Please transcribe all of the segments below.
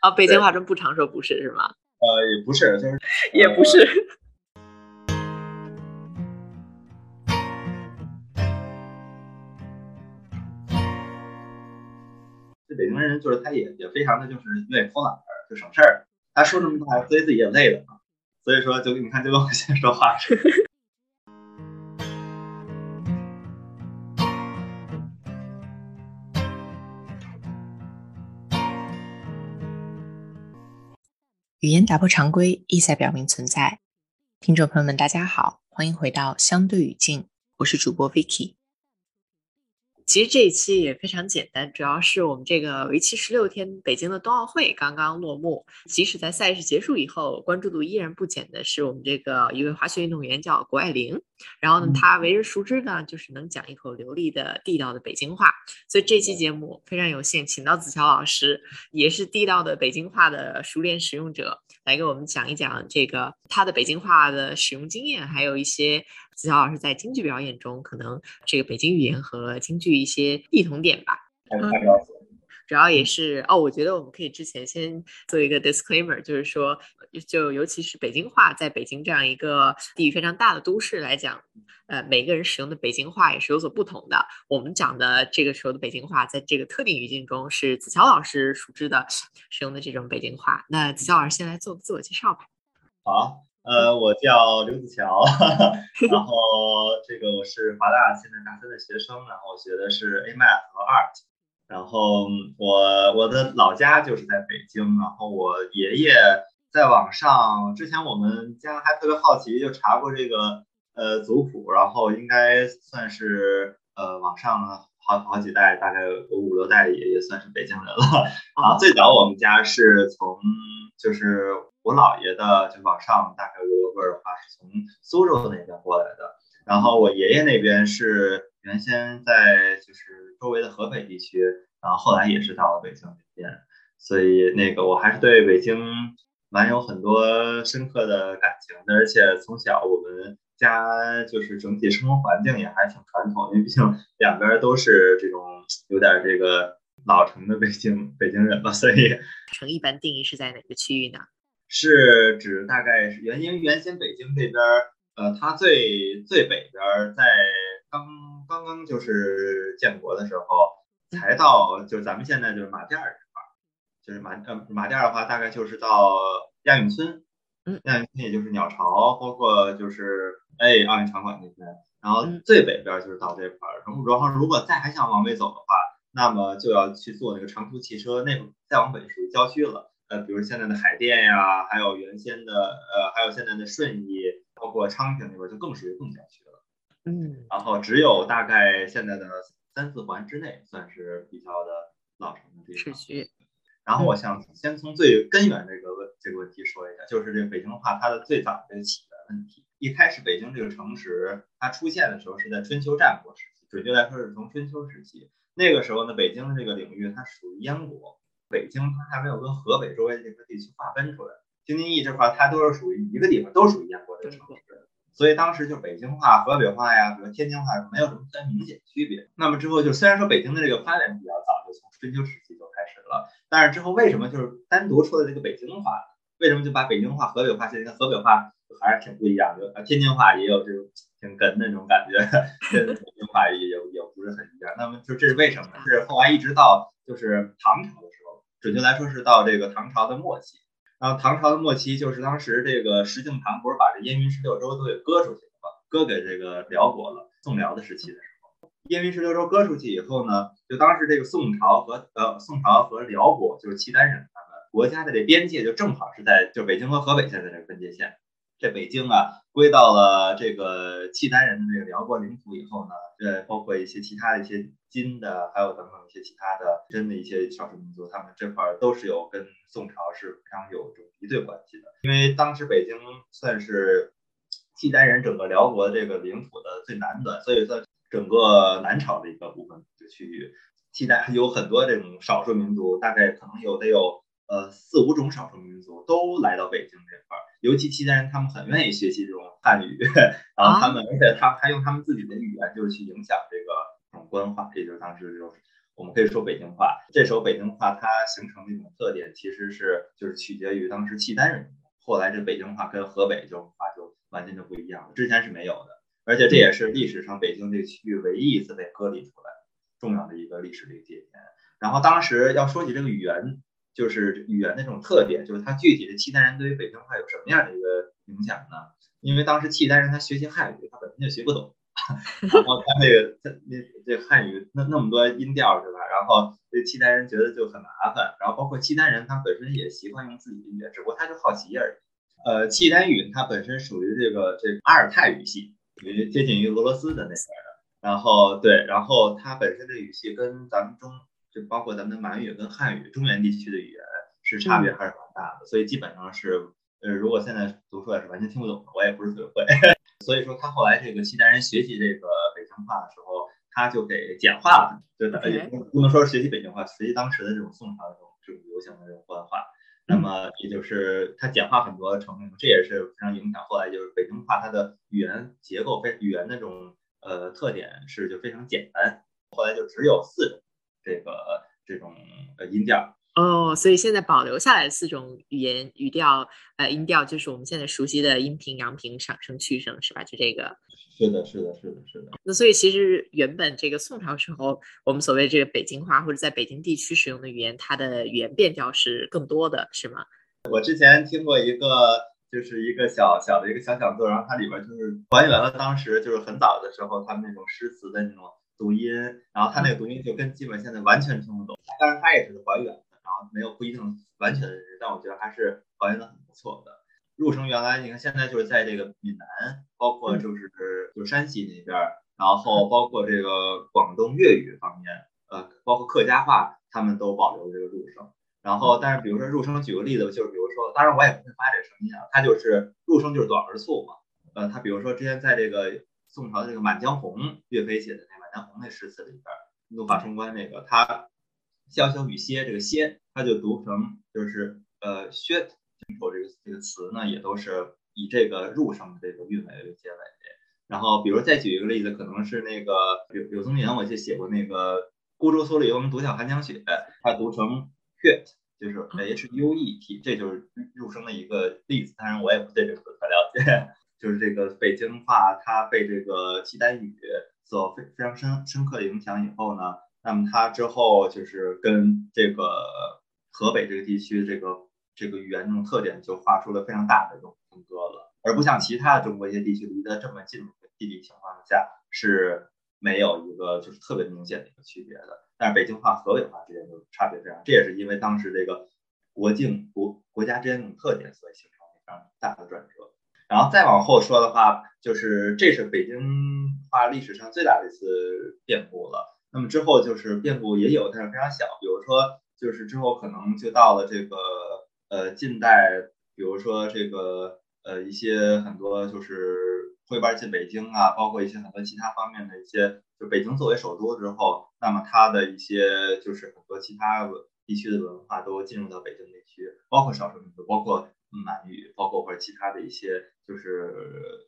啊，北京话中不常说不是是吗？呃，也不是，就是 也不是。这北京人就是他也也非常的就是愿意偷懒儿，就省事儿。他说这么多话，自己自己也累了。所以说，就你看，就跟我现在说话似的。语言打破常规，意在表明存在。听众朋友们，大家好，欢迎回到相对语境，我是主播 Vicky。其实这一期也非常简单，主要是我们这个为期十六天北京的冬奥会刚刚落幕。即使在赛事结束以后，关注度依然不减的是我们这个一位滑雪运动员叫谷爱凌。然后呢，她为人熟知呢，就是能讲一口流利的地道的北京话。所以这期节目非常有幸请到子乔老师，也是地道的北京话的熟练使用者，来给我们讲一讲这个他的北京话的使用经验，还有一些。子乔老师在京剧表演中，可能这个北京语言和京剧一些异同点吧。主要也是哦，我觉得我们可以之前先做一个 disclaimer，就是说，就尤其是北京话，在北京这样一个地域非常大的都市来讲，呃，每个人使用的北京话也是有所不同的。我们讲的这个时候的北京话，在这个特定语境中，是子乔老师熟知的使用的这种北京话。那子乔老师先来做个自我介绍吧。好。呃，我叫刘子乔，然后这个我是华大现在大三的学生，然后我学的是 A Math 和 Art，然后我我的老家就是在北京，然后我爷爷在网上之前我们家还特别好奇，就查过这个呃族谱，然后应该算是呃网上好好几代，大概有五六代也也算是北京人了。啊，最早我们家是从就是。我姥爷的就往上大概五六辈的话是从苏州那边过来的，然后我爷爷那边是原先在就是周围的河北地区，然后后来也是到了北京这边，所以那个我还是对北京蛮有很多深刻的感情的，而且从小我们家就是整体生活环境也还挺传统，因为毕竟两边都是这种有点这个老城的北京北京人吧，所以城一般定义是在哪个区域呢？是指大概是原因原先北京这边呃，它最最北边在刚刚刚就是建国的时候，才到就是咱们现在就是马甸儿这块儿，就是马呃马甸儿的话，大概就是到亚运村，嗯，亚运村也就是鸟巢，包括就是哎奥运场馆那边，然后最北边就是到这块儿，然后然后如果再还想往北走的话，那么就要去坐那个长途汽车，那再往北属于郊区了。呃，比如现在的海淀呀，还有原先的呃，还有现在的顺义，包括昌平那边就更属于更郊区了。嗯，然后只有大概现在的三四环之内算是比较的老城的地方。市区。然后我想先从最根源这个问这个问题说一下，就是这个北京话它的最早的起源问题。一开始北京这个城市它出现的时候是在春秋战国时期，准确来说是从春秋时期。那个时候呢，北京的这个领域它属于燕国。北京它还没有跟河北周围这个地区划分出来，京津冀这块它都是属于一个地方，都属于燕国的城市，所以当时就北京话、河北话呀，比如天津话没有什么特别明显区别。那么之后就虽然说北京的这个发展比较早，就从春秋时期就开始了，但是之后为什么就是单独出了这个北京话？为什么就把北京话、河北话现在跟河北话还是挺不一样的？啊，天津话也有这种挺哏的那种感觉，跟北京话也也也不是很一样。那么就这是为什么？是后来一直到就是唐朝的时候。准确来说是到这个唐朝的末期，然后唐朝的末期就是当时这个石敬瑭不是把这燕云十六州都给割出去了吗？割给这个辽国了。宋辽的时期的时候，燕云十六州割出去以后呢，就当时这个宋朝和呃宋朝和辽国就是契丹人他们国家的这边界就正好是在就北京和河北现在这个分界线。这北京啊，归到了这个契丹人的这个辽国领土以后呢，呃，包括一些其他的一些金的，还有等等一些其他的真的一些少数民族，他们这块都是有跟宋朝是非常有这种敌对关系的。因为当时北京算是契丹人整个辽国这个领土的最南端，所以算整个南朝的一个部分的区域。契丹有很多这种少数民族，大概可能有得有。呃，四五种少数民族都来到北京这块儿，尤其契丹人，他们很愿意学习这种汉语，然后他们，而且他还用他们自己的语言，就是去影响这个这种官话，也就是当时就是我们可以说北京话。这时候北京话它形成的一种特点，其实是就是取决于当时契丹人。后来这北京话跟河北这种话就完全就不一样了，之前是没有的。而且这也是历史上北京这个区域唯一一次被割离出来重要的一个历史的一个节点。然后当时要说起这个语言，就是语言的这种特点，就是它具体的契丹人对于北京话有什么样的一个影响呢？因为当时契丹人他学习汉语，他本身就学不懂，然后他那个他那这汉语那那么多音调是吧？然后这契丹人觉得就很麻烦，然后包括契丹人他本身也习惯用自己的语言，只不过他就好奇而已。呃，契丹语它本身属于这个这阿尔泰语系，属于接近于俄罗斯的那边的。然后对，然后它本身的语系跟咱们中就包括咱们的满语跟汉语中原地区的语言是差别还是蛮大的，所以基本上是。呃，如果现在读出来是完全听不懂的，我也不是特别会。所以说他后来这个契丹人学习这个北京话的时候，他就给简化了，就等于不能说学习北京话，学习当时的这种宋朝的这种这种流行的这种官话。那么也就是他简化很多成分，这也是非常影响后来就是北京话它的语言结构非语言那种呃特点是就非常简单，后来就只有四种这个这种呃音调。哦，所以现在保留下来的四种语言语调，呃，音调就是我们现在熟悉的阴平、阳平、上声、去声，是吧？就这个。是的，是的，是的，是的。那所以其实原本这个宋朝时候，我们所谓这个北京话或者在北京地区使用的语言，它的语言变调是更多的，是吗？我之前听过一个，就是一个小小的一个小讲座，然后它里边就是还原了当时就是很早的时候他们那种诗词的那种读音，然后他那个读音就跟基本现在完全听不懂，但是他也是还原的。然后没有不一定完全的认识，但我觉得还是还原的很不错的。入声原来你看现在就是在这个闽南，包括就是就是山西那边，然后包括这个广东粤语方面，呃，包括客家话，他们都保留这个入声。然后但是比如说入声，举个例子，就是比如说，当然我也不会发这个声音啊，它就是入声就是短而促嘛。呃，他比如说之前在这个宋朝的这个《满江红》，岳飞写的那《满江红》那诗词里边，怒发冲冠那个他。潇潇雨歇，这个歇，他就读成就是呃薛，这个这个词呢，也都是以这个入声的这个韵尾为结尾。然后，比如再举一个例子，可能是那个柳柳宗元，我就写过那个孤舟蓑笠翁，独晓寒江雪，它读成 hut，就是 h u e t，这就是入声的一个例子。当然，我也不对这个太了解，就是这个北京话，它被这个契丹语所非非常深深刻的影响以后呢。那么它之后就是跟这个河北这个地区这个这个语言这种特点就画出了非常大的这种分割了，而不像其他的中国一些地区离得这么近的地理情况下是没有一个就是特别明显的一个区别的。但是北京话、河北话之间就差别非常，这也是因为当时这个国境国国家之间这种特点所以形成了非常大的转折。然后再往后说的话，就是这是北京话历史上最大的一次变故了。那么之后就是变故也有，但是非常小。比如说，就是之后可能就到了这个呃近代，比如说这个呃一些很多就是会搬进北京啊，包括一些很多其他方面的一些，就北京作为首都之后，那么它的一些就是很多其他地区的文化都进入到北京地区，包括少数民族，包括满语，包括或者其他的一些就是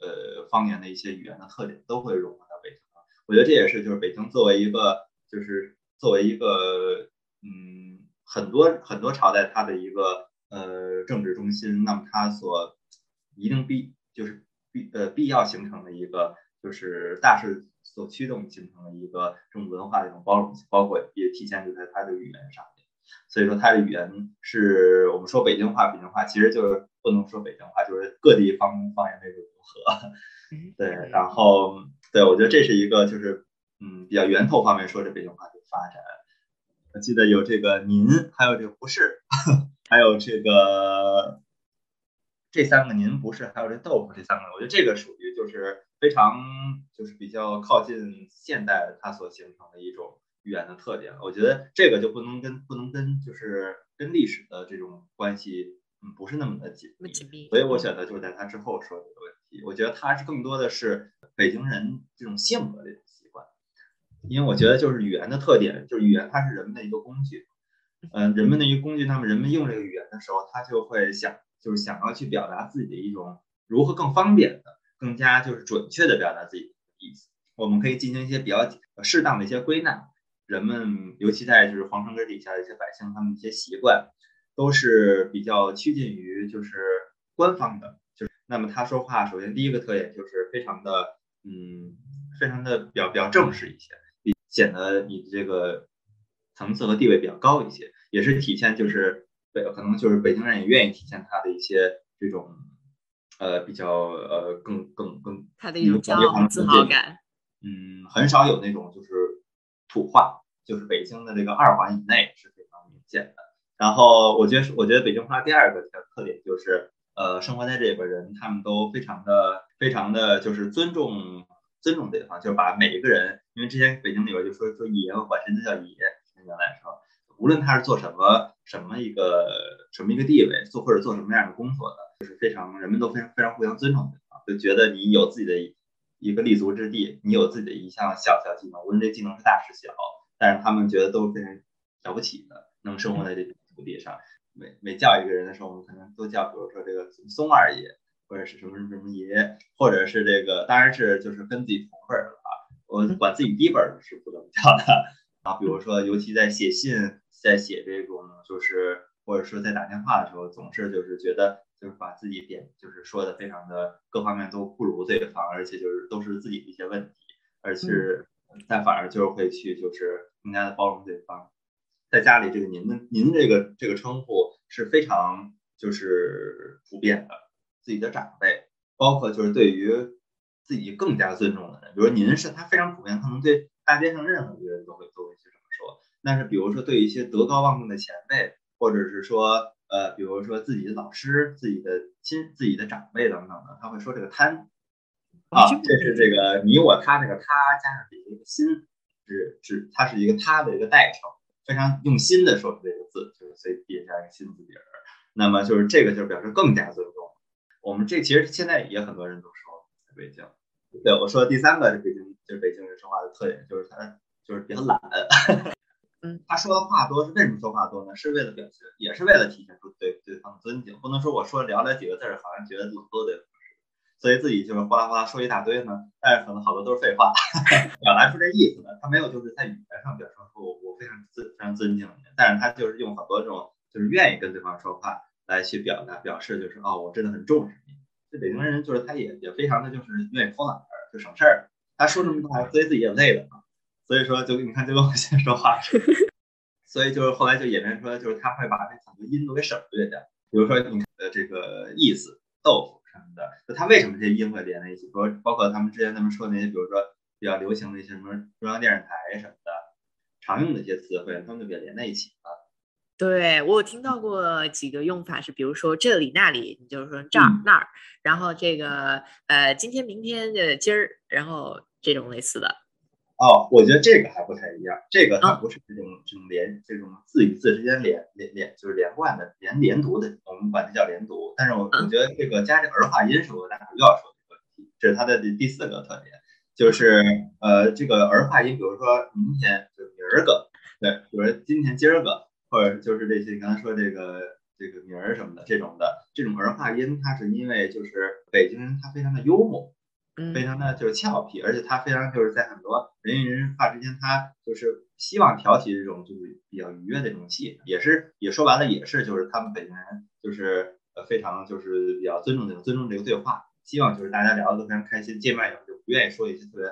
呃方言的一些语言的特点都会融合到北京。我觉得这也是，就是北京作为一个，就是作为一个，嗯，很多很多朝代它的一个呃政治中心，那么它所一定必就是必呃必要形成的一个，就是大势所驱动形成的一个这种文化的一种包容，包括也体现就在它的语言上。所以说它的语言是我们说北京话，北京话其实就是不能说北京话，就是各地方方言的融合。对，然后。对，我觉得这是一个，就是嗯，比较源头方面说这北京话的发展。我记得有这个您，还有这个不是，还有这个这三个您不是，还有这豆腐这三个，我觉得这个属于就是非常就是比较靠近现代它所形成的一种语言的特点。我觉得这个就不能跟不能跟就是跟历史的这种关系，嗯，不是那么的紧密。所以我选择就是在他之后说这个问题。我觉得他是更多的是。北京人这种性格的一种习惯，因为我觉得就是语言的特点，就是语言它是人们的一个工具，嗯，人们的一个工具，那么人们用这个语言的时候，他就会想，就是想要去表达自己的一种如何更方便的、更加就是准确的表达自己的意思。我们可以进行一些比较适当的一些归纳，人们，尤其在就是皇城根底下的一些百姓，他们一些习惯都是比较趋近于就是官方的。就是那么他说话，首先第一个特点就是非常的嗯，非常的比较比较正式一些，比显得你的这个层次和地位比较高一些，也是体现就是北可能就是北京人也愿意体现他的一些这种呃比较呃更更更他的一种骄傲自豪感。嗯，很少有那种就是土话，就是北京的这个二环以内是非常明显的。然后我觉得，我觉得北京话第二个特点就是，呃，生活在这里边人他们都非常的、非常的就是尊重尊重对方，就是把每一个人，因为之前北京里边就说说爷，管谁都叫爷。原来说，无论他是做什么什么一个什么一个地位，做或者做什么样的工作的，就是非常人们都非常非常互相尊重对方，就觉得你有自己的。一个立足之地，你有自己的一项小小技能，无论这技能是大是小，但是他们觉得都是非常了不起的，能生活在这片土地上。每每叫一个人的时候，我们可能都叫，比如说这个松二爷，或者是什么什么什么爷，或者是这个，当然是就是跟自己同辈的啊。我管自己低辈的是不怎么叫的啊。比如说，尤其在写信，在写这种就是，或者说在打电话的时候，总是就是觉得。就是把自己点，就是说的非常的各方面都不如对方，而且就是都是自己的一些问题，而是但反而就是会去就是更加的包容对方。在家里这个您的您这个这个称呼是非常就是普遍的，自己的长辈，包括就是对于自己更加尊重的人，比如您是他非常普遍，可能对大街上任何一个人都会都会去这么说。但是比如说对一些德高望重的前辈，或者是说。呃，比如说自己的老师、自己的亲、自己的长辈等等的，他会说这个“贪”啊，这是这个你我他这个“他”加上底下一个“心”，是指它是一个“它”的一个代称，非常用心的说出这个字，就是所以底下加一个“心”字底儿。那么就是这个就表示更加尊重。我们这其实现在也很多人都说在北京。对，我说的第三个是北京，就是北京人说话的特点，就是他就是比较懒。嗯，他说的话多是为什么说话多呢？是为了表现，也是为了体现出对对方的尊敬。不能说我说寥寥几个字儿，好像觉得冷落对方所以自己就是哗啦哗啦说一大堆呢。但是可能好多都是废话，表达出这意思的。他没有就是在语言上表示说我我非常尊非常尊敬你，但是他就是用很多这种就是愿意跟对方说话来去表达表示就是哦我真的很重视你。这北京人就是他也也非常的就是愿意偷懒儿，就省事儿。他说这么多话，所以自己也累了嘛。所以说，就你看，就跟我现在说话似 的。所以就是后来就演变出来，就是他会把这很多音都给省略掉。比如说，你的这个意思，豆腐什么的，就他为什么这些音会连在一起？比如包括他们之前他们说那些，比如说比较流行的一些什么中央电视台什么的，常用的一些词汇，他们就给连在一起了。对我有听到过几个用法是，比如说这里那里，你就是说这儿那儿，然后这个呃今天明天的今儿，然后这种类似的。哦，我觉得这个还不太一样，这个它不是这种这种连这种字与字之间连连连就是连贯的连连读的，我们管它叫连读。但是我我觉得这个加这儿化音是我大家又要说的问题，这是它的第第四个特点，就是呃这个儿化音，比如说明天就明儿个，对，比如今天今儿个，或者就是这些你刚才说这个这个名儿什么的这种的这种儿化音，它是因为就是北京人他非常的幽默。非常的就是俏皮，而且他非常就是在很多人与人话之间，他就是希望挑起这种就是比较愉悦的这种气氛，也是也说白了也是就是他们北京人就是呃非常就是比较尊重这个尊重这个对话，希望就是大家聊的都非常开心，见面以后就不愿意说一些特别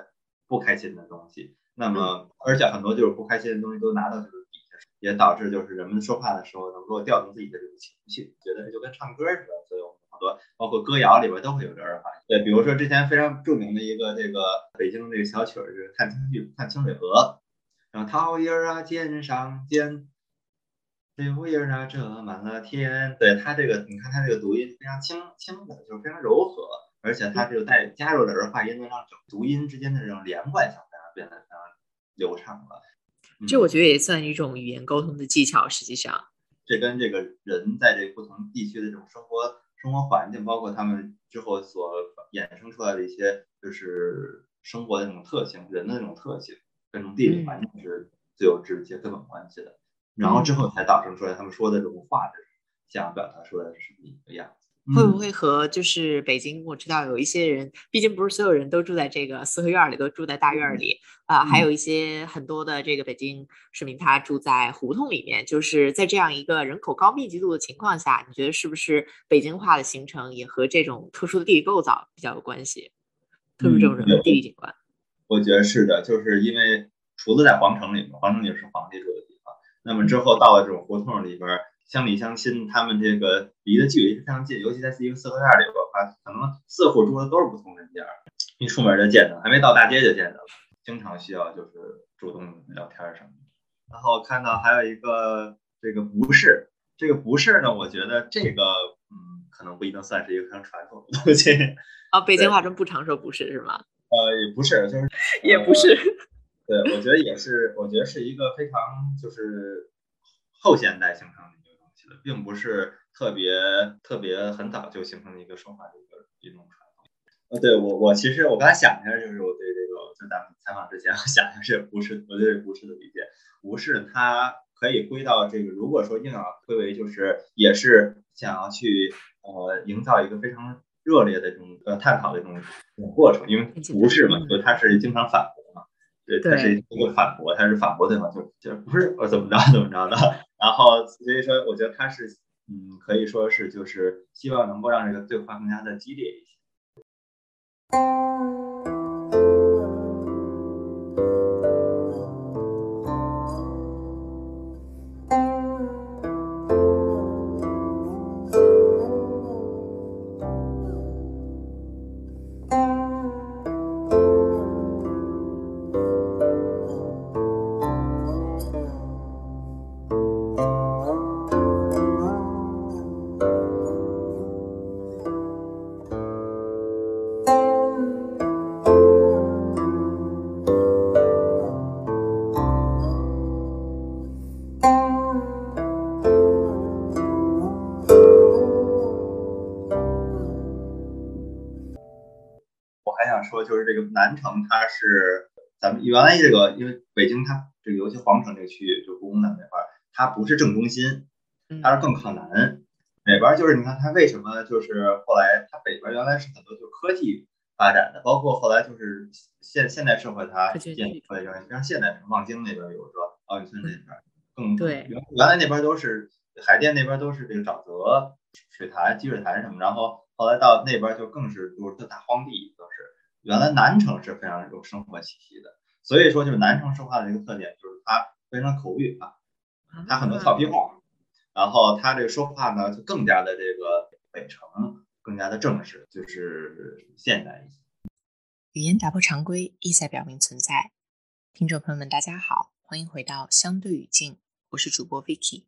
不开心的东西。那么而且很多就是不开心的东西都拿到就是底下，也导致就是人们说话的时候能够调动自己的这个情绪，觉得就跟唱歌似的，所以我们好多包括歌谣里边都会有这儿化。对，比如说之前非常著名的一个这个北京这个小曲儿，就是看清剧看清水河，然后桃叶儿啊尖上尖，柳叶儿啊遮满了天。对它这个，你看它这个读音非常轻轻的，就是非常柔和，而且它这个带加入了儿化音，能让读音之间的这种连贯性变得非常流畅了。这我觉得也算一种语言沟通的技巧，实际上。这跟这个人在这不同地区的这种生活。生活环境包括他们之后所衍生出来的一些，就是生活的那种特性，人的那种特性，跟这种地理环境是最有直接根本关系的。然后之后才导生出来他们说的这种话，想表达出来是什么一个样子。会不会和就是北京？我知道有一些人，毕竟不是所有人都住在这个四合院里，都住在大院里啊。还有一些很多的这个北京市民，他住在胡同里面。就是在这样一个人口高密集度的情况下，你觉得是不是北京化的形成也和这种特殊的地理构造比较有关系？特殊这种人文地理景观？我觉得是的，就是因为厨子在皇城里面，皇城里是皇帝住的地方。那么之后到了这种胡同里边。乡里乡亲，他们这个离的距离非常近，尤其在一个四合院里边的话，可能四户住的都是不同人家，一出门就见着，还没到大街就见着了，经常需要就是主动聊天什么的。然后看到还有一个这个不是，这个不是呢，我觉得这个嗯，可能不一定算是一个非常传统的东西。啊，北京话中不常说不是是吗？呃，也不是，就是 也不是。对，我觉得也是，我觉得是一个非常就是后现代形成的。并不是特别特别很早就形成的一个说话的一个一种传统。呃，对我我其实我刚才想一下，就是我对这个就咱们采访之前，我想一下这不是我对不是的理解，不是它可以归到这个，如果说硬要归为，就是也是想要去呃营造一个非常热烈的这种呃探讨的这种过程，因为不是嘛，就它是经常反驳嘛，对，他是一个反驳，他是反驳对方，就就不是我怎么着怎么着的。然后，所以说，我觉得他是，嗯，可以说是，就是希望能够让这个对话更加的激烈一些。南城它是咱们原来这个，因为北京它这个尤其皇城这个区域，就故宫的那块儿，它不是正中心，它是更靠南。北边就是你看它为什么就是后来它北边原来是很多就科技发展的，包括后来就是现现代社会它建出来原像现代城望京那边有个奥运村那边更对原原来那边都是海淀那边都是这个沼泽水潭积水潭什么，然后后来到那边就更是就是大荒地都是。原来南城是非常有生活气息的，所以说就是南城说话的一个特点就是它非常口语化，它很多俏皮话，然后它这个说话呢就更加的这个北城更加的正式，就是现代一些。语言打破常规，意在表明存在。听众朋友们，大家好，欢迎回到相对语境，我是主播 Vicky。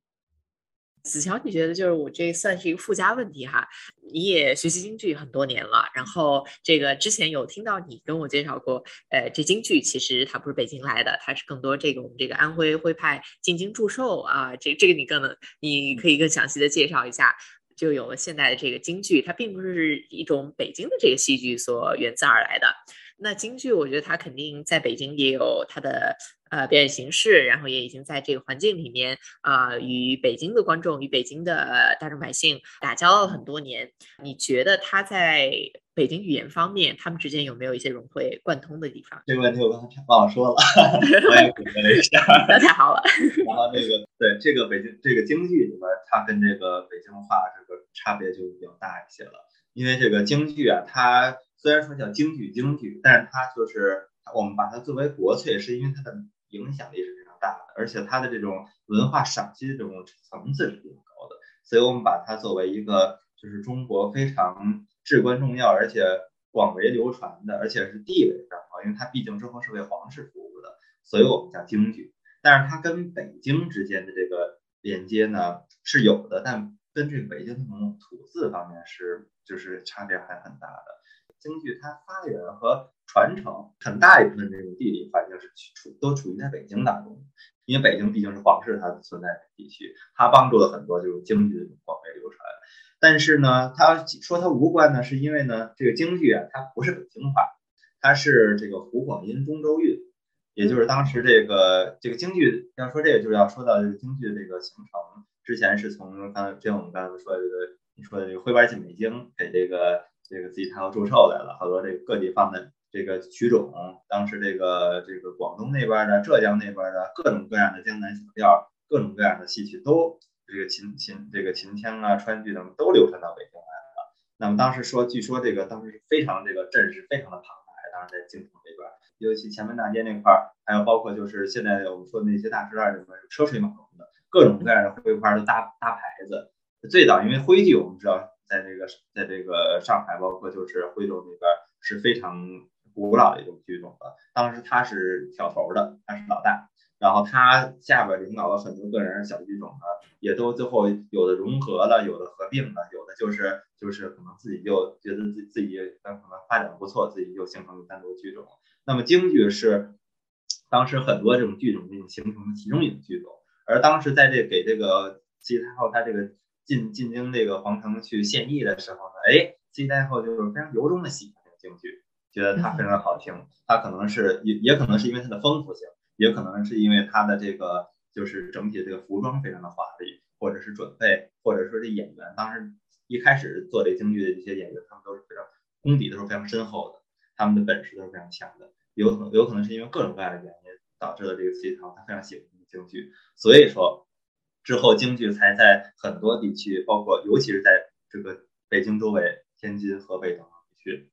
子乔，你觉得就是我这算是一个附加问题哈？你也学习京剧很多年了，然后这个之前有听到你跟我介绍过，呃，这京剧其实它不是北京来的，它是更多这个我们这个安徽徽派进京祝寿啊，这这个你更能，你可以更详细的介绍一下，就有了现在的这个京剧，它并不是一种北京的这个戏剧所源自而来的。那京剧，我觉得它肯定在北京也有它的。呃，表演形式，然后也已经在这个环境里面啊，与北京的观众、与北京的大众百姓打交道了很多年。你觉得它在北京语言方面，他们之间有没有一些融会贯通的地方？这个问题我刚才忘了说了，我也补充了一下。那太好了。然后那个对这个北京这个京剧里边，它跟这个北京话这个差别就比较大一些了。因为这个京剧啊，它虽然说叫京剧，京剧，但是它就是我们把它作为国粹，是因为它的。影响力是非常大的，而且它的这种文化赏析的这种层次是比较高的，所以我们把它作为一个就是中国非常至关重要，而且广为流传的，而且是地位非常高，因为它毕竟之后是为皇室服务的，所以我们叫京剧。但是它跟北京之间的这个连接呢是有的，但根据北京这种土字方面是就是差别还很大的。京剧它发源和传承很大一部分这种地理环境是处都处于在北京当中，因为北京毕竟是皇室它的存在地区，它帮助了很多就是京剧的广为流传。但是呢，他说它无关呢，是因为呢，这个京剧啊，它不是北京话，它是这个湖广音中州韵，也就是当时这个这个京剧要说这个，就是要说到这个京剧的这个形成之前是从刚才就像我们刚才说的这个你说的这个徽班进北京，给这个这个慈禧太后祝寿来了，好多这个各地方的这个曲种，当时这个这个广东那边的、浙江那边的各种各样的江南小调，各种各样的戏曲都这个秦秦这个秦腔啊、川剧等都流传到北京来了。那么当时说，据说这个当时非常这个阵势非常的庞大，当时在京城这边，尤其前门大街那块儿，还有包括就是现在我们说的那些大石栏里面车水马龙的，各种各样的徽花都搭搭牌子。最早因为徽剧，我们知道在这个在这个上海，包括就是徽州那边是非常古老的一种剧种了。当时他是挑头的，他是老大，然后他下边领导了很多个人小剧种呢，也都最后有的融合了，有的合并了，有的就是就是可能自己就觉得自自己可能发展不错，自己就形成了单独剧种。那么京剧是当时很多这种剧种形成的其中一种剧种，而当时在这给这个慈禧太后她这个。进进京这个皇城去献艺的时候呢，哎，慈禧太后就是非常由衷的喜欢这个京剧，觉得它非常好听。它可能是也也可能是因为它的丰富性，也可能是因为它的这个就是整体的这个服装非常的华丽，或者是准备，或者说这演员当时一开始做这京剧的这些演员，他们都是非常功底都是非常深厚的，他们的本事都是非常强的。有可有可能是因为各种各样的原因导致了这个慈禧太后她非常喜欢京剧，所以说。之后，京剧才在很多地区，包括尤其是在这个北京周围、天津、河北等地区，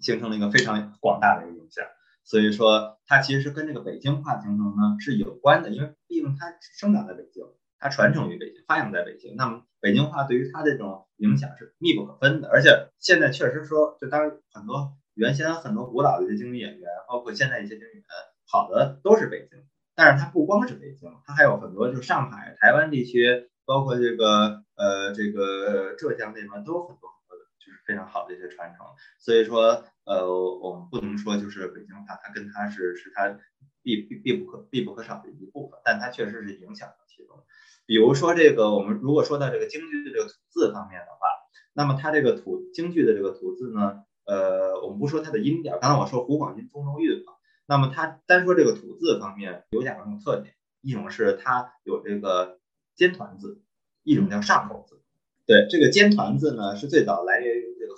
形成了一个非常广大的一个影响。所以说，它其实是跟这个北京话形成呢是有关的，因为毕竟它生长在北京，它传承于北京，发扬在北京。那么，北京话对于它这种影响是密不可分的。而且现在确实说，就当很多原先很多古老的一些京剧演员，包括现在一些京剧演员，好的都是北京。但是它不光是北京，它还有很多，就上海、台湾地区，包括这个呃这个浙江那边都有很多很多的，就是非常好的一些传承。所以说，呃，我们不能说就是北京话，它跟它是是它必必必不可必不可少的一部分，但它确实是影响了其中。比如说这个，我们如果说到这个京剧的这个吐字方面的话，那么它这个吐京剧的这个吐字呢，呃，我们不说它的音调，刚才我说胡广音、中州韵嘛。那么它单说这个土字方面有两种特点，一种是它有这个尖团字，一种叫上口字。对，这个尖团字呢是最早来源于这个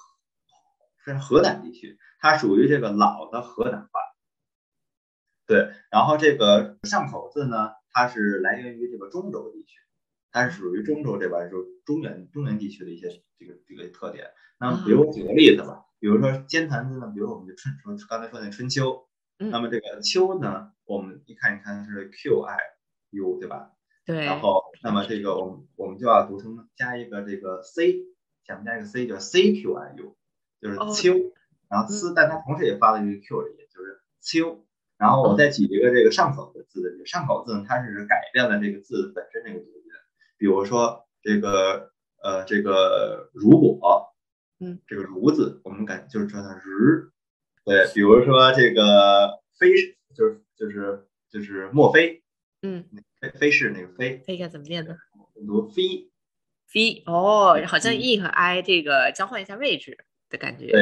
是河南地区，它属于这个老的河南话。对，然后这个上口字呢，它是来源于这个中州地区，它是属于中州这边就是中原中原地区的一些这个这个特点。那么比如举个例子吧，比如说尖团字呢，比如我们的春说刚才说那春秋。那么这个秋呢，我们一看一看是 Q I U 对吧？对。然后，那么这个我们我们就要读成加一个这个 C，前面加一个 C，叫 C Q I U，就是秋。然后 C，但它同时也发了一个 Q 的音，就是秋。然后我再举一个这个上口的字的这个上口字呢，它是改变了这个字本身这个读音。比如说这个呃这个如果，嗯，这个如字，我们感就是说它日。对，比如说这个飞，就是就是就是墨菲，嗯，飞飞是那个飞，飞该怎么念呢？读飞，飞哦，好像 e 和 i 这个交换一下位置的感觉。对，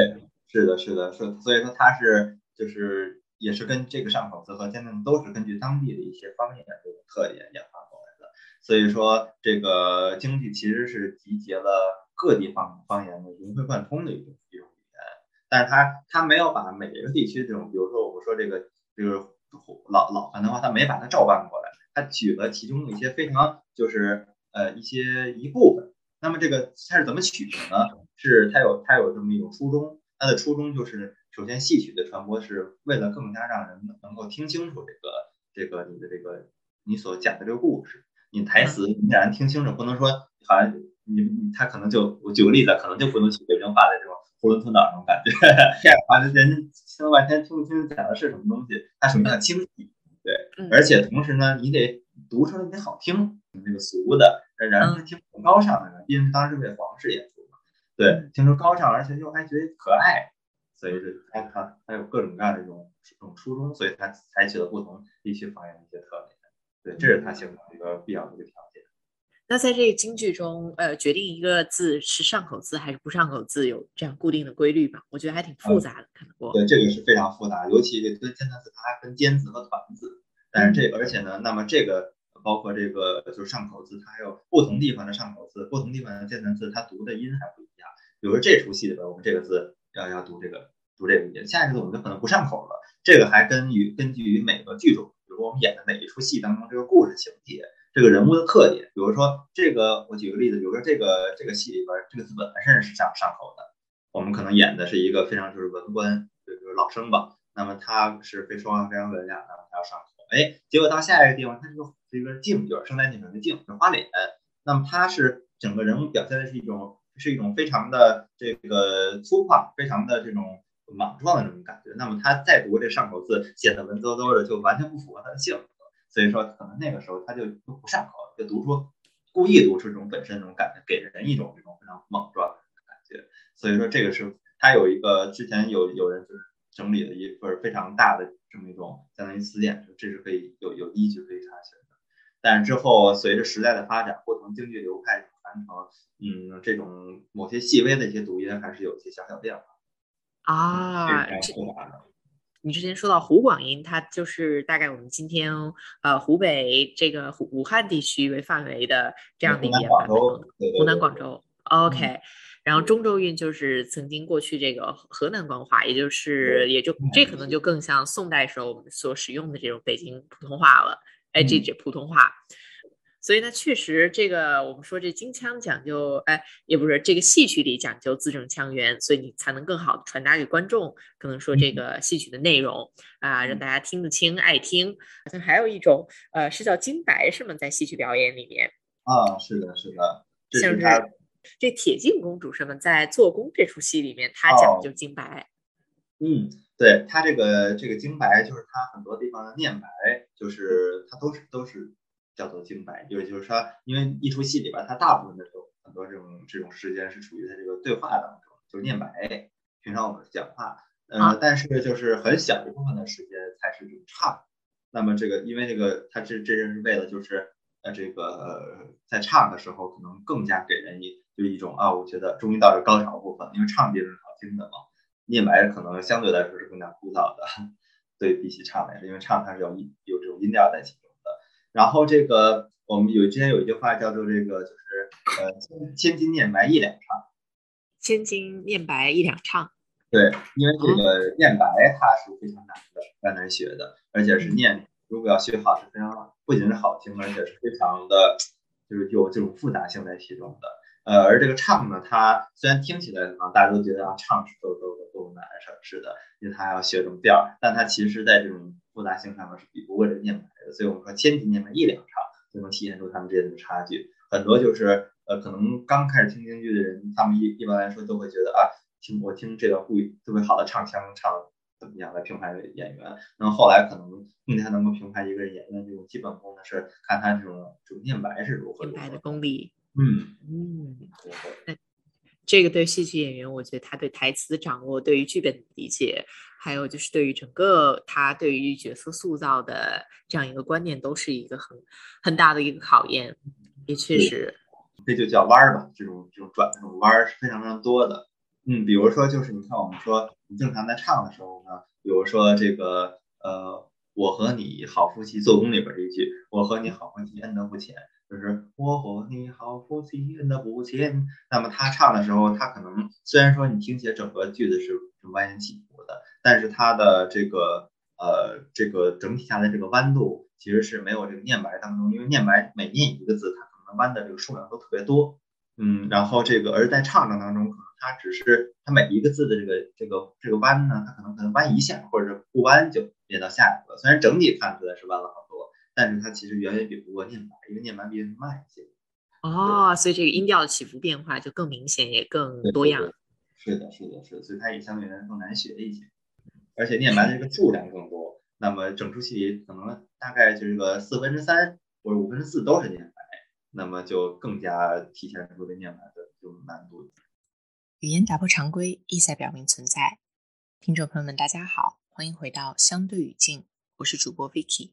是的，是的，是，所以说它是就是也是跟这个上口字和现在都是根据当地的一些方言这种特点演化过来的。所以说这个京剧其实是集结了各地方方言的融会贯通的一种一种。但是他他没有把每一个地区这种，比如说我们说这个这个老老番的话，他没把它照搬过来，他举了其中一些非常就是呃一些一部分。那么这个他是怎么取的呢？是他有他有这么一种初衷，他的初衷就是首先戏曲的传播是为了更加让人能够听清楚这个这个你的这个你所讲的这个故事，你台词你让人听清楚，不能说好像你他可能就我举个例子，可能就不能取北京话的这种。囫囵吞枣那种感觉，这样的话，人家听了半天听不清讲的是什么东西。它首先要清晰，对，而且同时呢，你得读出来得好听，那个俗的，然后听高尚的，毕竟是当时为皇室演出嘛，对，听说高尚，而且又还觉得可爱，所以是他他他有各种各样的这种这种初衷，所以他采取了不同地区方言的一些特点，对，这是他形成一个必要的一个条件。那在这个京剧中，呃，决定一个字是上口字还是不上口字，有这样固定的规律吧？我觉得还挺复杂的，看得过。对，这个是非常复杂，尤其这跟尖字，它还分尖字和团字。但是这而且呢，那么这个包括这个就是上口字，它还有不同地方的上口字，不同地方的艰难字，它读的音还不一样。比如说这出戏里边，我们这个字要要读这个读这个音，下一个字我们就可能不上口了。这个还根据根据于每个剧种，比如说我们演的每一出戏当中这个故事情节，这个人物的特点。比如说这个，我举个例子，比如说这个这个戏里边这个字本身是上上口的，我们可能演的是一个非常就是文官，就是老生吧。那么他是非说话非常文雅，那么他要上口。哎，结果到下一个地方，他这个这个镜就是生在景上的静，是花脸。那么他是整个人物表现的是一种是一种非常的这个粗犷，非常的这种。莽撞的这种感觉，那么他再读这上口字，显得文绉绉的，就完全不符合他的性。所以说，可能那个时候他就就不上口，就读出故意读出这种本身这种感觉，给人一种这种非常莽撞的感觉。所以说，这个是他有一个之前有有人就是整理了一份非常大的这么一种相当于词典，这是可以有有依据可以查询的。但是之后随着时代的发展，不同京剧流派传承，嗯，这种某些细微的一些读音还是有一些小小变化。啊，你之前说到湖广音，它就是大概我们今天呃湖北这个武武汉地区为范围的这样的一个版本，湖南广州，OK。然后中州韵就是曾经过去这个河南官话，也就是也就这可能就更像宋代时候我们所使用的这种北京普通话了，哎，这这普通话。所以呢，确实，这个我们说这京腔讲究，哎，也不是这个戏曲里讲究字正腔圆，所以你才能更好的传达给观众。可能说这个戏曲的内容啊，让大家听得清、爱听。好像还有一种，呃，是叫京白，是吗？在戏曲表演里面啊，是的，是的，像是这铁镜公主什么，在做工这出戏里面，她讲究京白。嗯，对，她这个这个京白，就是她很多地方的念白，就是它都是都是。叫做京白，就是就是说，因为一出戏里边，它大部分的时候，很多这种这种时间是处于在这个对话当中，就是念白。平常我们讲话，呃，但是就是很小一部分的时间才是这种唱。那么这个，因为这个，它这这是为了就是呃这个在唱的时候，可能更加给人一就一种啊，我觉得终于到了高潮部分，因为唱毕竟是好听的嘛。念白可能相对来说是更加枯燥的，对比起唱来，因为唱它是有音有这种音调在其中。然后这个我们有之前有一句话叫做这个就是呃千千金念白一两唱，千金念白一两唱。对，因为这个念白它是非常难的，非常难学的，而且是念如果要学好是非常不仅是好听，而且是非常的，就是有这种复杂性在其中的。呃，而这个唱呢，它虽然听起来啊大家都觉得啊唱是都都都难是是的，因为它要学这种调儿，但它其实在这种。复杂性上面是比不过这念白的，所以我们说千金念白一两场就能体现出他们之间的差距。很多就是呃，可能刚开始听京剧的人，他们一一般来说都会觉得啊，听我听这个会特别好的唱腔唱怎么样来评判演员。那么后来可能更加能够评判一个人演员这种基本功呢，是看他这种这种念白是如何。念白的功力。嗯嗯。这个对戏曲演员，我觉得他对台词的掌握，对于剧本的理解。还有就是对于整个他对于角色塑造的这样一个观念，都是一个很很大的一个考验，也确实，这就叫弯儿吧，这种这种转这种弯儿是非常非常多的。嗯，比如说就是你看我们说你正常在唱的时候呢，比如说这个呃，我和你好夫妻做工里边这一句，我和你好夫妻恩德不浅，就是我和你好夫妻恩德不浅。那么他唱的时候，他可能虽然说你听起来整个句子是是蜿蜒起伏的。但是它的这个呃这个整体下来这个弯度其实是没有这个念白当中，因为念白每念一个字，它可能弯的这个数量都特别多，嗯，然后这个而在唱的当中，可能它只是它每一个字的这个这个这个弯呢，它可能可能弯一下，或者是不弯就念到下一个。虽然整体看出来是弯了，但是它其实远远比不过念白，因为念白毕竟慢一些。哦，所以这个音调的起伏变化就更明显，也更多样。是的，是的，是的，所以它也相对来说更难学一些。而且念白的这个数量更多，那么整出戏里可能大概就是个四分之三或者五分之四都是念白，那么就更加体现出这念白的这种难度。语言打破常规，意在表明存在。听众朋友们，大家好，欢迎回到相对语境，我是主播 Vicky。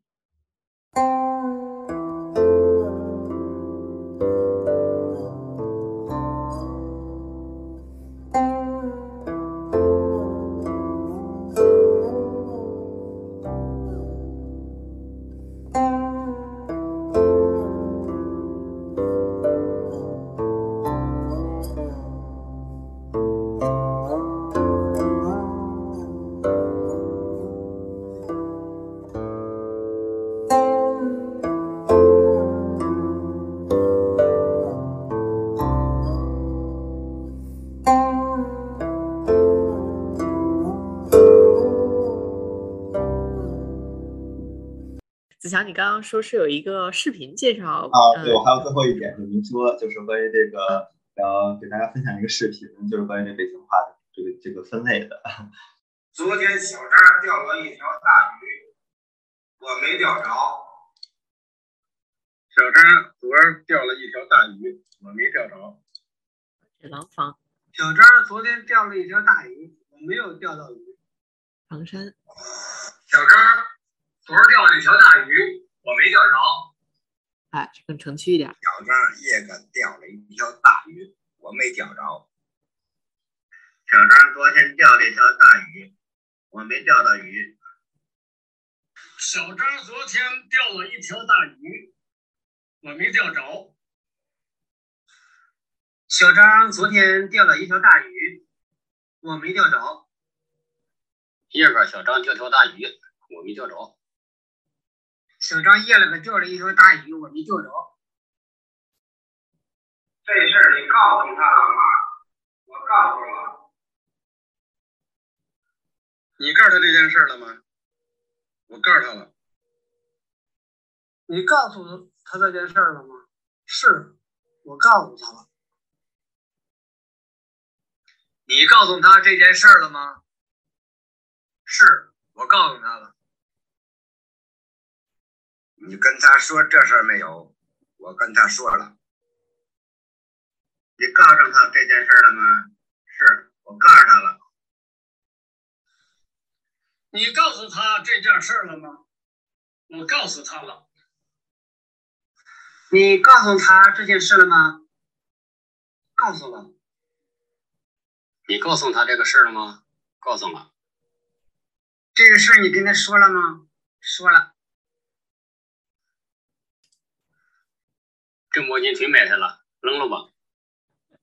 子强，你刚刚说是有一个视频介绍啊？对，我还有最后一点，就您说，就是关于这个，呃，给大家分享一个视频，就是关于这北京话的这个这个分类的。昨天小张钓了一条大鱼，我没钓着。小张昨儿钓了一条大鱼，我没钓着。廊坊。小张昨天钓了一条大鱼，我没有钓到鱼。唐山。小张昨儿钓了一条大鱼，我没钓着。哎，更城区一点。小张夜个钓了一条大鱼，我没钓着。小张昨天钓了一条大鱼。我没钓到鱼。小张昨天钓了一条大鱼，我没钓着。小张昨天钓了一条大鱼，我没钓着。夜个小张钓条大鱼，我没钓着。小张夜了个钓了一条大鱼，我没钓着。这事儿你告诉他了吗？我告诉了。你告诉他这件事了吗？我告诉他了。你告诉他这件事了吗？是，我告诉他了。你告诉他这件事了吗？是，我告诉他了。你跟他说这事儿没有？我跟他说了。你告诉他这件事了吗？是我告诉他了。你告诉他这件事了吗？我告诉他了。你告诉他这件事了吗？告诉了。你告诉他这个事了吗？告诉了。这个事你跟他说了吗？说了。这摸金腿埋汰了，扔了吧。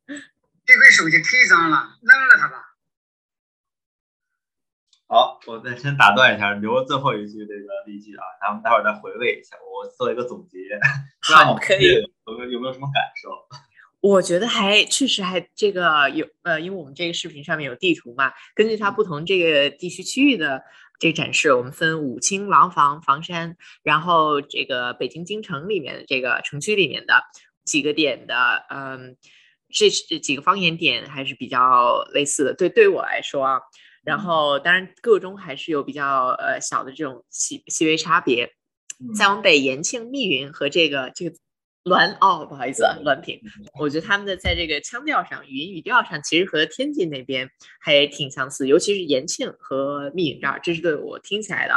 这回手机忒脏了，扔了它吧。好，我再先打断一下，留最后一句这个例句啊，咱们待会儿再回味一下，我做一个总结。好，可以。有没有有没有什么感受？我觉得还确实还这个有呃，因为我们这个视频上面有地图嘛，根据它不同这个地区区域的这个展示，我们分武清、廊坊、房山，然后这个北京京城里面的这个城区里面的几个点的，嗯，这这几个方言点还是比较类似的。对，对我来说啊。然后，当然，个中还是有比较呃小的这种细细微差别。再往北，延庆、密云和这个这个。滦哦，不好意思啊，滦平。我觉得他们的在这个腔调上、语音语调上，其实和天津那边还挺相似，尤其是延庆和密云这儿，这是对我听起来的。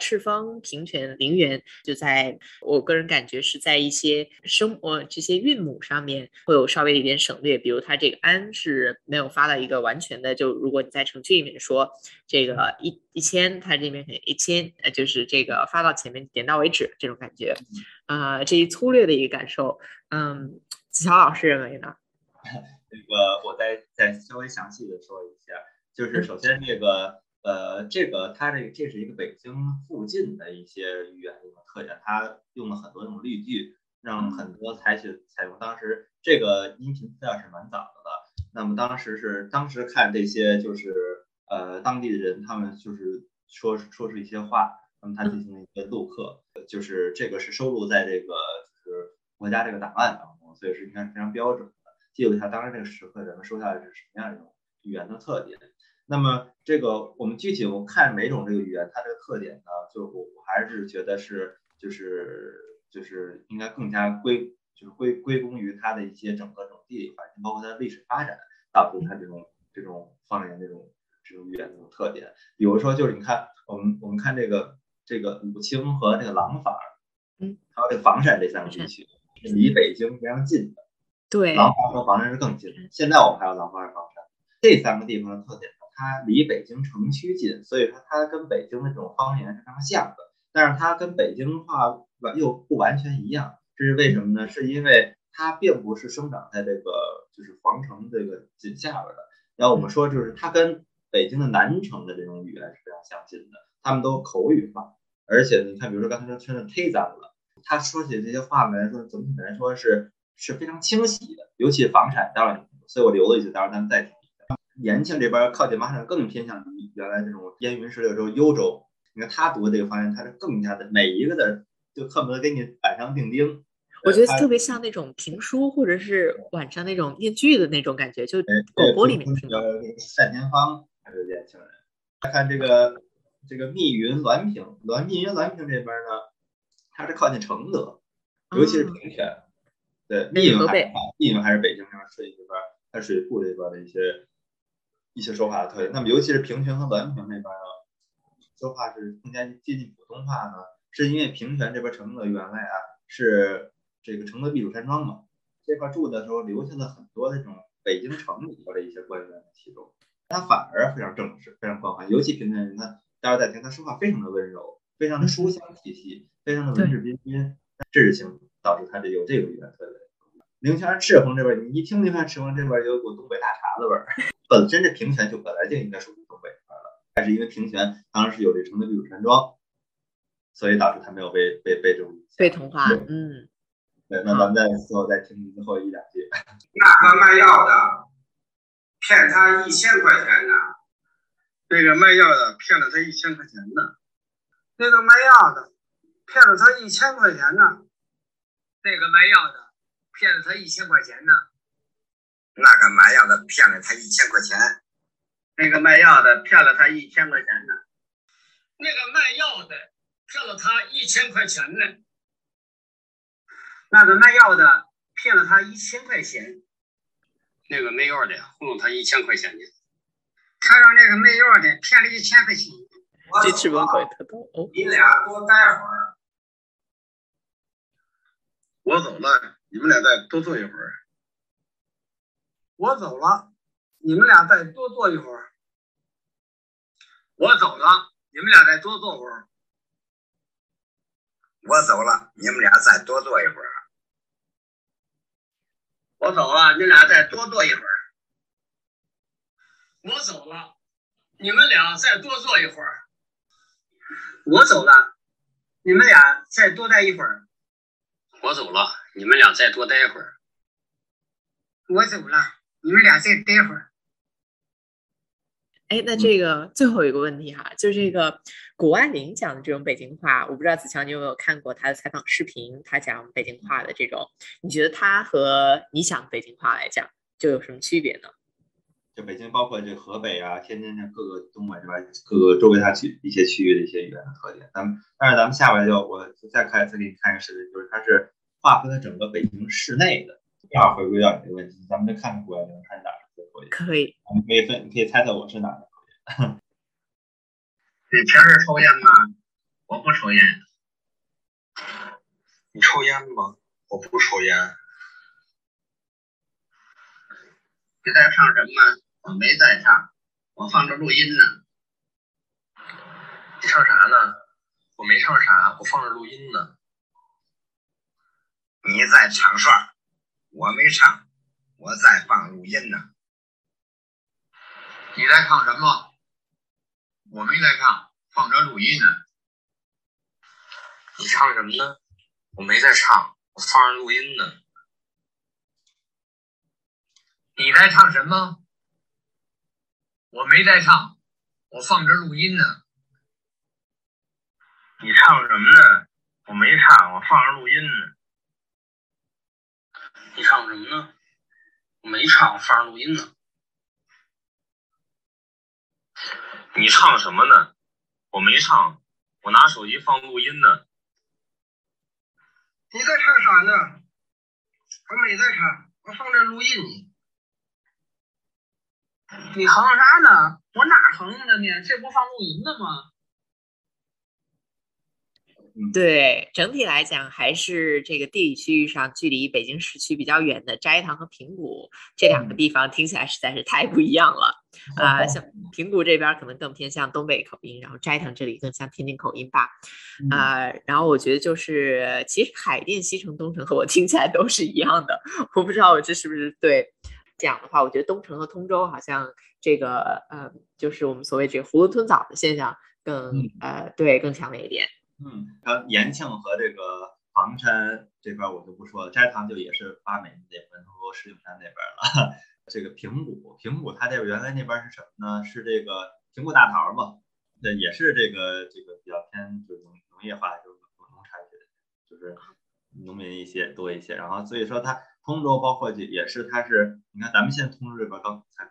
赤峰、平泉、陵园，就在我个人感觉是在一些声呃这些韵母上面会有稍微一点省略，比如它这个安是没有发到一个完全的，就如果你在城区里面说这个一一千，它这边可能一千，呃，就是这个发到前面点到为止这种感觉。啊，这一粗略的一个感受，嗯，子乔老师认为呢？那个，我再再稍微详细的说一下，就是首先这个，呃，这个它这个这是一个北京附近的一些语言的一种特点，它用了很多种例句，让很多采取采用当时这个音频资料是蛮早的了。那么当时是当时看这些就是呃当地的人，他们就是说说出一些话。那么它进行了一个录课，就是这个是收录在这个就是国家这个档案当中，所以是应该是非常标准的，记录一下当时这个时刻人们说下来是什么样一种语言的特点。那么这个我们具体我看每种这个语言它这个特点呢，就我我还是觉得是就是就是应该更加归就是归归功于它的一些整个这种地理环境，包括它的历史发展，导致它这种这种方言这种这种语言这种特点。比如说就是你看我们我们看这个。这个武清和这个廊坊，嗯，还有这个房山这三个地区是离北京非常近的。对，廊坊和房山是更近。现在我们还有廊坊和房山这三个地方的特点呢，它离北京城区近，所以说它跟北京的这种方言是非常像的。但是它跟北京话完又不完全一样，这是为什么呢？是因为它并不是生长在这个就是皇城这个井下边的。然后我们说，就是它跟北京的南城的这种语言是非常相近的。他们都口语化，而且你看，比如说刚才说圈的忒脏了，他说起这些话来说，总体来说是是非常清晰的。尤其房产，当然，所以我留了一句，待会儿咱们再提。延庆这边靠近马场，更偏向于原来这种燕云十六州幽州。你看他读的这个方言，他是更加的每一个的就恨不得给你板上钉钉。我觉得特别像那种评书，或者是晚上那种念剧的那种感觉，就广播里面听到。呃，单田芳还是年轻人。看这个这个密云滦平，滦密云滦平这边呢，它是靠近承德，尤其是平泉。对，密云还是密云还是北京这边水这边，它水库这边的一些一些说话的特点。那么尤其是平泉和滦平那边呢，说话是更加接近普通话呢，是因为平泉这边承德原来啊是这个承德避暑山庄嘛，这块住的时候留下了很多这种北京城里边的一些官员的其中，他反而非常正式，非常官方。尤其平泉人，他大家在听他说话非常的温柔，非常的书香气息，非常的文质彬彬，知识性导致他这有这个语言特点。灵泉赤峰这边，你一听灵泉赤峰这边有股东北大碴子味儿，本身这平泉就本来就应该属于东北这边了，但是因为平泉当时是有这承德避暑山庄，所以导致他没有被被被这种被同化，嗯，对，那咱们再最后再听最后一两句。那他卖药的骗他一千块钱呢，那个卖药的骗了他一千块钱呢，那个卖药的骗了他一千块钱呢，那个卖药的骗了他一千块钱呢，那个卖药的骗了他一千块钱，那个卖药的骗了他一千块钱呢，那个卖药的骗了他一千块钱呢，那个卖药的骗了他一千块钱，那个卖药的糊弄他一千块钱呢，他让那个卖药的骗了一千块钱。这赤峰口也特逗哦。你俩多待会儿，我走了，你们俩再多坐一会儿。我走了，你们俩再多坐一会儿。我走了，你们俩再多坐会儿。我走了，你们俩再多坐一会儿。我走了，你俩再多坐一会儿。我走了，你们俩再多坐一会儿。我走了，你们俩再多待一会儿。我走了，你们俩再多待一会儿。我走了，你们俩再待会儿。哎，那这个最后一个问题哈，就这个谷爱凌讲的这种北京话，我不知道子强你有没有看过她的采访视频，她讲北京话的这种，你觉得她和你讲北京话来讲，就有什么区别呢？就北京，包括这河北啊、天津这各个东北这边各个周围它区一些区域的一些语言的特点。咱们，但是咱们下边就我再开再给你看一个视频，就是它是划分了整个北京市内的。要回归到你的问题，咱们再看看谷爱凌她是哪儿的口音，可以，我们可以分，你可以猜测我是哪儿的口音。你平时抽烟吗？我不抽烟。你抽烟吗？我不抽烟。你在上什么？我没在唱，我放着录音呢。你唱啥呢？我没唱啥，我放着录音呢。你在唱耍，我没唱，我在放录音呢。你在唱什么？我没在唱，放着录音呢。你唱什么呢？我没在唱，我放着录音呢。你在唱什么？我没在唱，我放着录音呢。你唱什么呢？我没唱，我放着录音呢。你唱什么呢？我没唱，我放着录音呢。你唱什么呢？我没唱，我拿手机放录音呢。你在唱啥呢？我没在唱，我放着录音呢。你哼啥呢？我哪哼了呢？这不放录音的吗？对，整体来讲还是这个地理区域上距离北京市区比较远的斋堂和平谷这两个地方听起来实在是太不一样了啊、像平谷这边儿可能更偏向东北口音，然后斋堂这里更像天津口音吧啊、然后我觉得就是其实海淀、西城、东城和我听起来都是一样的，我不知道我这是不是对。讲的话，我觉得东城和通州好像这个呃，就是我们所谓这个囫囵吞枣的现象更、嗯呃对更强烈一点。嗯，然后延庆和这个房山这边我就不说了，斋堂就也是八美那边和石景山那边了。这个平谷，平谷它这个原来那边是什么呢？是这个平谷大桃嘛，对，也是这个这个比较偏就是农农业化，就是农农产品。就是农民一些多一些。然后所以说它通州包括就也是它是，你看咱们现在通州这边刚才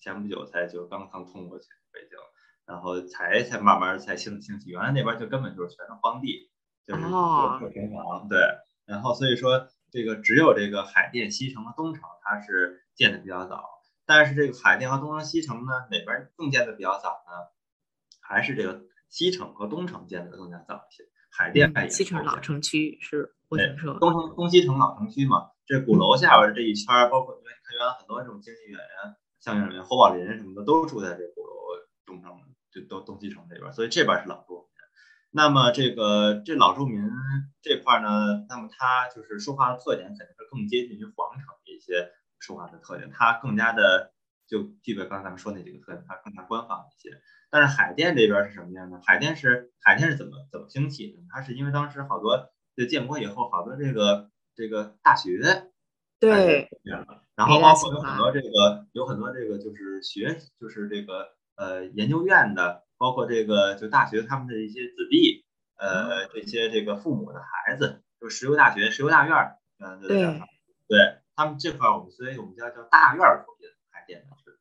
前不久才就刚刚通过去北京，然后才才慢慢才兴兴起，原来那边就根本就是全是荒地，就是哦破平房，对。然后所以说这个只有这个海淀西城和东城它是建的比较早，但是这个海淀和东城西城呢哪边更建的比较早呢？还是这个西城和东城建的更加早一些，海淀西城老城区是我对听说，东城东西城老城区嘛，这鼓楼下边这一圈，包括因为看原来很多这种经纪人呀、相声演员、侯宝林什么的都住在这鼓楼东城，就都东西城这边，所以这边是老住民。那么这个这老住民这块呢，那么它就是说话的特点肯定是更接近于皇城一些说话的特点，它更加的就具备刚才咱们说那几个特点，它更加官方一些。但是海淀这边是什么样呢？海淀是海淀是怎么怎么兴起的？它是因为当时好多就建国以后，好多这个这个大学对，然后包括有很多这个有很多这个就是学就是这个呃研究院的，包括这个就大学他们的一些子弟，呃这些这个父母的孩子，就石油大学、石油大院儿，嗯、呃，对对他们这块儿我们所以我们叫叫大院儿口音，海淀的是。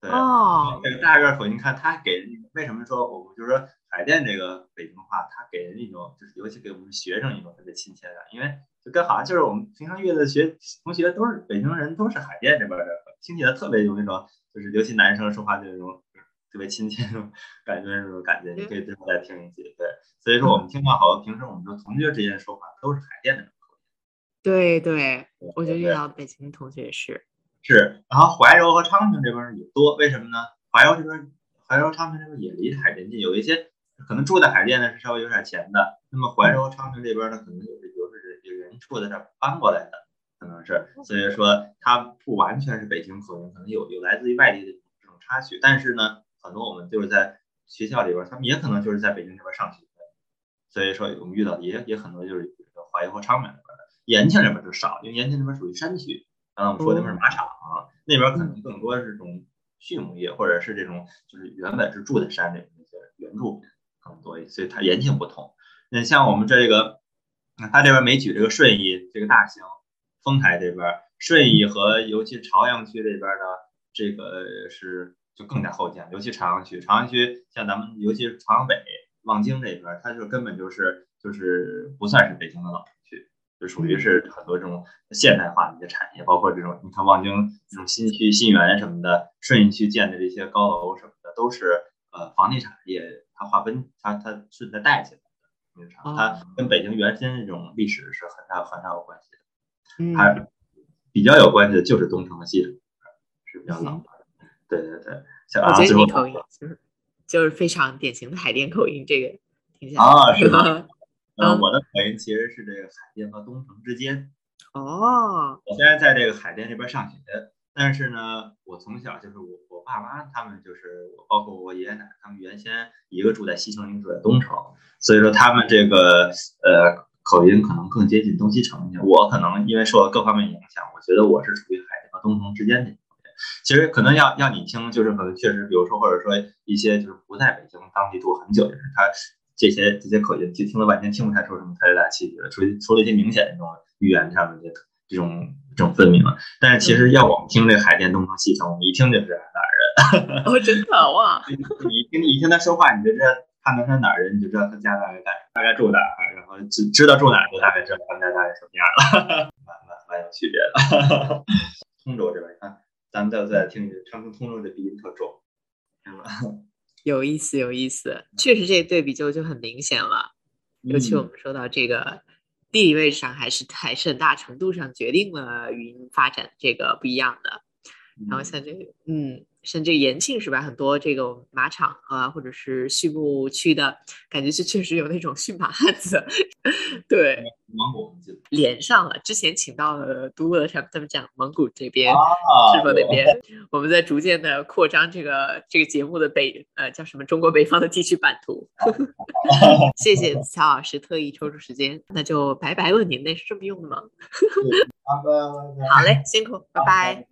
对，哦，这个大院儿口音，你看他给人为什么说我们就是说海淀这个北京话，他给人一种就是尤其给我们学生一种特别亲切感，因为就跟好像就是我们平常遇的学同学都是北京人，都是海淀这边的，听起来特别有那种就是尤其男生说话就那种特别亲切那种感觉，那种感觉，你可以最后再听一句。对，所以说我们听到好多平时我们说同学之间说话都是海淀的。对对，我就遇到北京同学是，是，然后怀柔和昌平这边儿也多，为什么呢？怀柔这边儿，怀柔、昌平这边儿也离海淀近，有一些可能住在海淀的是稍微有点钱的，那么怀柔、昌平这边儿呢，可能就是有人住在这儿搬过来的，可能是，所以说它不完全是北京口音，可能有有来自于外地的这种插曲，但是呢，很多我们就是在学校里边儿，他们也可能就是在北京这边儿上学的，所以说我们遇到的也也很多就是这个怀柔和昌平那边儿的，延庆这边儿就少，因为延庆这边儿属于山区。刚才我们说那边是马场，那边可能更多是这种畜牧业，或者是这种就是原本是住在山里的那些原住民可能多一些，所以它延庆不同。那像我们这个，它这边没举这个顺义这个大兴丰台这边，顺义和尤其朝阳区这边呢，这个是就更加后见，尤其朝阳区，朝阳区像咱们尤其是朝阳北望京这边，它就根本就是就是不算是北京的老城区。就属于是很多这种现代化的一些产业，包括这种你看望京这种新区、新园什么的，顺义区建的这些高楼什么的，都是呃房地产业它划分它它顺带带起来它跟北京原先那种历史是很大很大有关系的。嗯，还比较有关系的就是东城的西城，是比较老的。对对对，像我觉得啊最后你口音就是就是非常典型的海淀口音，这个听起来啊是吗？呃，嗯我的口音其实是这个海淀和东城之间。哦，我现在在这个海淀这边上学，但是呢，我从小就是我我爸妈他们就是，包括我爷爷奶奶他们原先一个住在西城，一个住在东城，所以说他们这个呃口音可能更接近东西城一些。我可能因为受到各方面影响，我觉得我是处于海淀和东城之间的。其实可能要要你听，就是可能确实，比如说或者说一些就是不在北京当地住很久的人，他这些这些口音就听了半天听不太出什么特别大区别，除除了一些明显的这种语言上的这这种这种分明了。但是其实要我们听这个海淀东城西城，我们一听就知道哪儿人。哦，真的哇，你你一听你一听他说话，你就知道判断他哪儿人，你就知道他家大概大大概住哪儿，然后知知道住哪儿，就大概知道他们家大概什么样了，蛮蛮蛮有区别的。通州这边，你看，咱们再再听一听，昌平通州这鼻音特重？有意思有意思，确实这对比就就很明显了。尤其我嗯们说到这个地理位置上，还是还是很大程度上决定了语音发展这个不一样的。然后嗯像这个，嗯，像这个延庆是吧？很多这个马场啊，或者是畜牧区的感觉，是确实有那种驯马汉子，对，蒙古连上了。之前请到了都了，他们他们讲蒙古这边。啊是否那边，我们在逐渐的扩张这个这个节目的北呃叫什么中国北方的地区版图。谢谢乔老师特意抽出时间，那就拜拜了您，那是这么用的吗？好嘞，辛苦，拜拜。